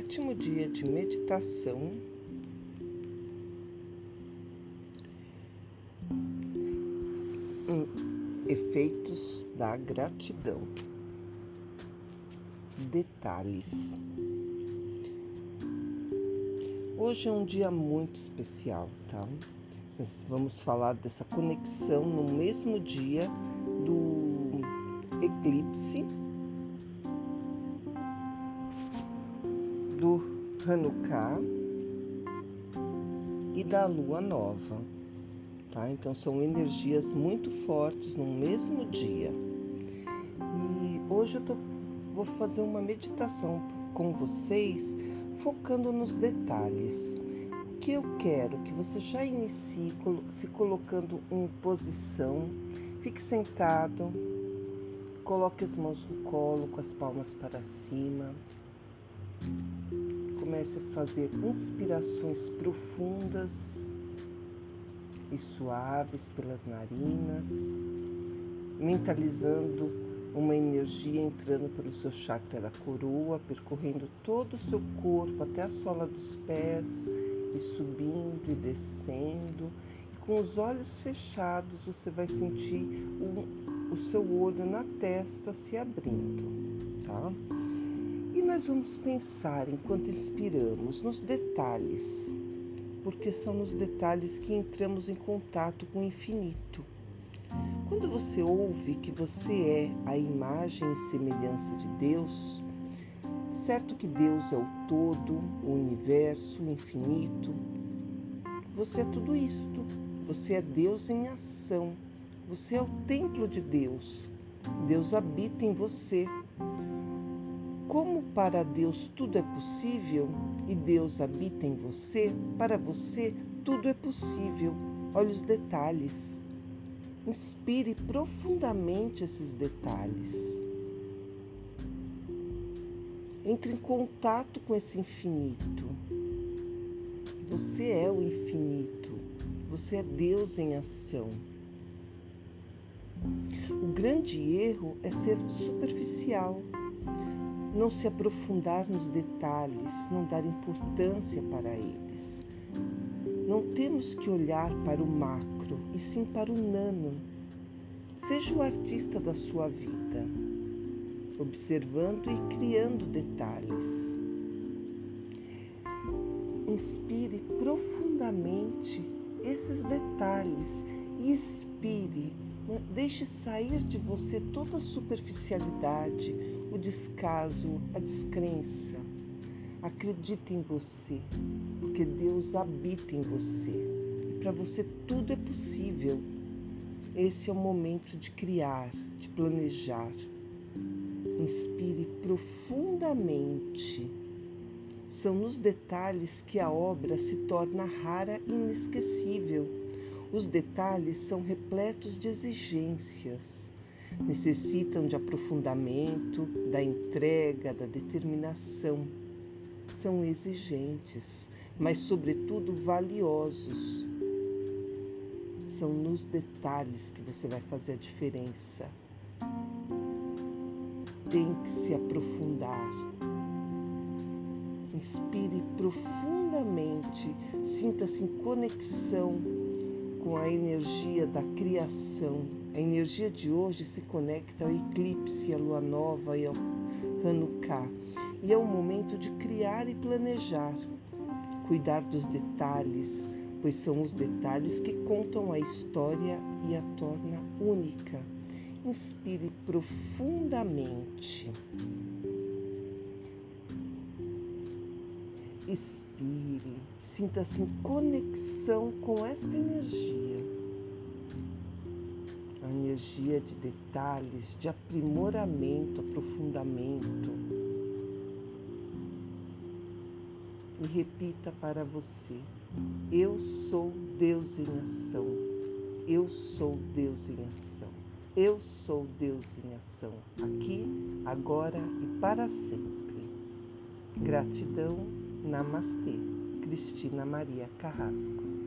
sétimo dia de meditação. Efeitos da gratidão. Detalhes. Hoje é um dia muito especial, tá? Nós vamos falar dessa conexão no mesmo dia do eclipse do Hanukkah e da lua nova. Tá? Então são energias muito fortes no mesmo dia. E hoje eu tô, vou fazer uma meditação com vocês focando nos detalhes. Que eu quero que você já inicie se colocando em posição, fique sentado, coloque as mãos no colo com as palmas para cima comece a fazer inspirações profundas e suaves pelas narinas, mentalizando uma energia entrando pelo seu chakra da coroa, percorrendo todo o seu corpo até a sola dos pés e subindo e descendo. E com os olhos fechados, você vai sentir o, o seu olho na testa se abrindo, tá? Nós vamos pensar enquanto inspiramos nos detalhes, porque são nos detalhes que entramos em contato com o infinito. Quando você ouve que você é a imagem e semelhança de Deus, certo que Deus é o todo, o universo, o infinito, você é tudo isto. Você é Deus em ação. Você é o templo de Deus. Deus habita em você. Como para Deus tudo é possível e Deus habita em você, para você tudo é possível. Olha os detalhes. Inspire profundamente esses detalhes. Entre em contato com esse infinito. Você é o infinito. Você é Deus em ação. O grande erro é ser superficial não se aprofundar nos detalhes, não dar importância para eles. Não temos que olhar para o macro, e sim para o nano. Seja o artista da sua vida, observando e criando detalhes. Inspire profundamente esses detalhes e expire Deixe sair de você toda a superficialidade, o descaso, a descrença. Acredite em você, porque Deus habita em você. E para você tudo é possível. Esse é o momento de criar, de planejar. Inspire profundamente. São nos detalhes que a obra se torna rara e inesquecível os detalhes são repletos de exigências, necessitam de aprofundamento, da entrega, da determinação. São exigentes, mas, sobretudo, valiosos. São nos detalhes que você vai fazer a diferença. Tem que se aprofundar. Inspire profundamente, sinta-se em conexão com a energia da criação. A energia de hoje se conecta ao eclipse, à lua nova e ao Hanukkah. E é o momento de criar e planejar, cuidar dos detalhes, pois são os detalhes que contam a história e a torna única. Inspire profundamente. Expire Sinta-se em conexão com esta energia. A energia de detalhes, de aprimoramento, aprofundamento. E repita para você: Eu sou Deus em ação. Eu sou Deus em ação. Eu sou Deus em ação, aqui, agora e para sempre. Gratidão, Namastê. Cristina Maria Carrasco.